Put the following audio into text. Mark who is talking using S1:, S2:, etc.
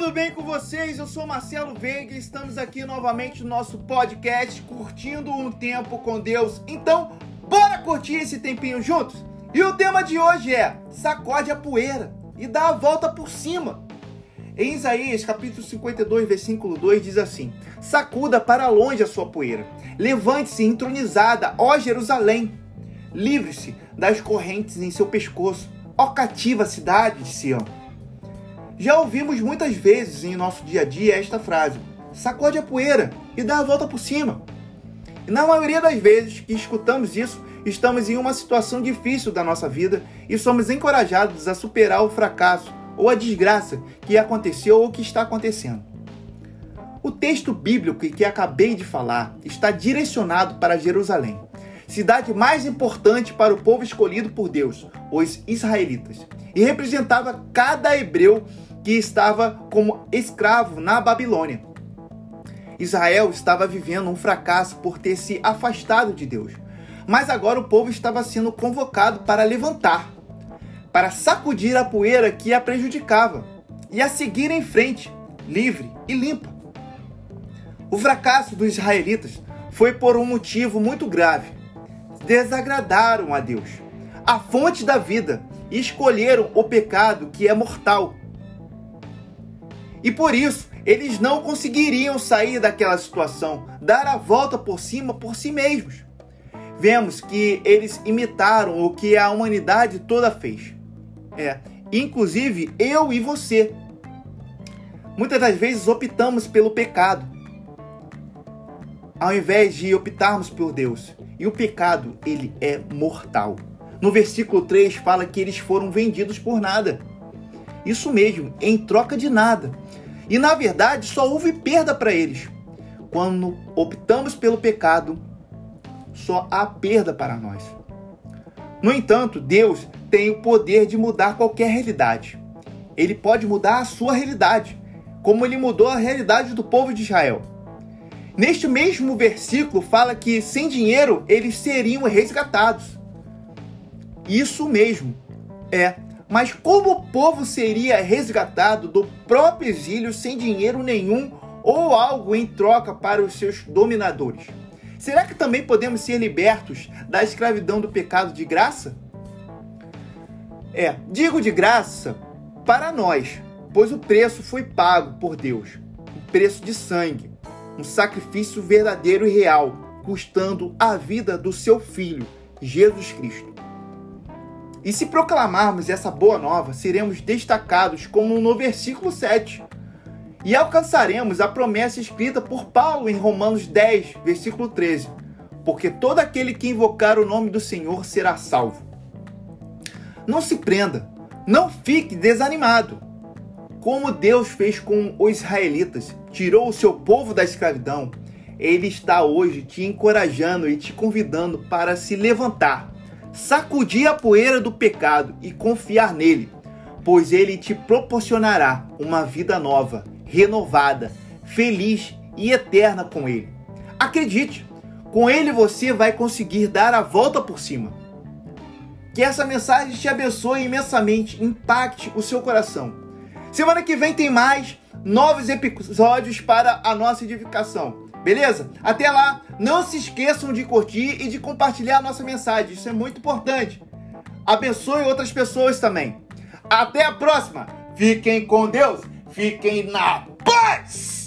S1: tudo bem com vocês? Eu sou Marcelo Veiga e estamos aqui novamente no nosso podcast Curtindo um Tempo com Deus. Então, bora curtir esse tempinho juntos? E o tema de hoje é Sacode a poeira e dá a volta por cima. Em Isaías capítulo 52, versículo 2 diz assim: Sacuda para longe a sua poeira, levante-se entronizada, ó Jerusalém, livre-se das correntes em seu pescoço, ó cativa cidade de Sião. Já ouvimos muitas vezes em nosso dia a dia esta frase: sacode a poeira e dá a volta por cima. E na maioria das vezes que escutamos isso, estamos em uma situação difícil da nossa vida e somos encorajados a superar o fracasso ou a desgraça que aconteceu ou que está acontecendo. O texto bíblico que acabei de falar está direcionado para Jerusalém, cidade mais importante para o povo escolhido por Deus, os israelitas, e representava cada hebreu que estava como escravo na Babilônia. Israel estava vivendo um fracasso por ter se afastado de Deus. Mas agora o povo estava sendo convocado para levantar, para sacudir a poeira que a prejudicava e a seguir em frente, livre e limpa. O fracasso dos israelitas foi por um motivo muito grave. Desagradaram a Deus, a fonte da vida, e escolheram o pecado que é mortal e por isso, eles não conseguiriam sair daquela situação, dar a volta por cima por si mesmos. Vemos que eles imitaram o que a humanidade toda fez. É, inclusive eu e você. Muitas das vezes optamos pelo pecado, ao invés de optarmos por Deus. E o pecado, ele é mortal. No versículo 3 fala que eles foram vendidos por nada. Isso mesmo, em troca de nada. E na verdade só houve perda para eles. Quando optamos pelo pecado, só há perda para nós. No entanto, Deus tem o poder de mudar qualquer realidade. Ele pode mudar a sua realidade, como ele mudou a realidade do povo de Israel. Neste mesmo versículo fala que sem dinheiro eles seriam resgatados. Isso mesmo. É, mas como o povo seria resgatado do próprio exílio sem dinheiro nenhum ou algo em troca para os seus dominadores? Será que também podemos ser libertos da escravidão do pecado de graça? É, digo de graça para nós, pois o preço foi pago por Deus um preço de sangue, um sacrifício verdadeiro e real, custando a vida do seu filho, Jesus Cristo. E se proclamarmos essa boa nova, seremos destacados como no versículo 7. E alcançaremos a promessa escrita por Paulo em Romanos 10, versículo 13. Porque todo aquele que invocar o nome do Senhor será salvo. Não se prenda, não fique desanimado. Como Deus fez com os israelitas, tirou o seu povo da escravidão, ele está hoje te encorajando e te convidando para se levantar sacudir a poeira do pecado e confiar nele, pois ele te proporcionará uma vida nova, renovada, feliz e eterna com ele. Acredite, com ele você vai conseguir dar a volta por cima. Que essa mensagem te abençoe imensamente, impacte o seu coração. Semana que vem tem mais novos episódios para a nossa edificação. Beleza? Até lá, não se esqueçam de curtir e de compartilhar a nossa mensagem, isso é muito importante. Abençoe outras pessoas também. Até a próxima. Fiquem com Deus, fiquem na paz.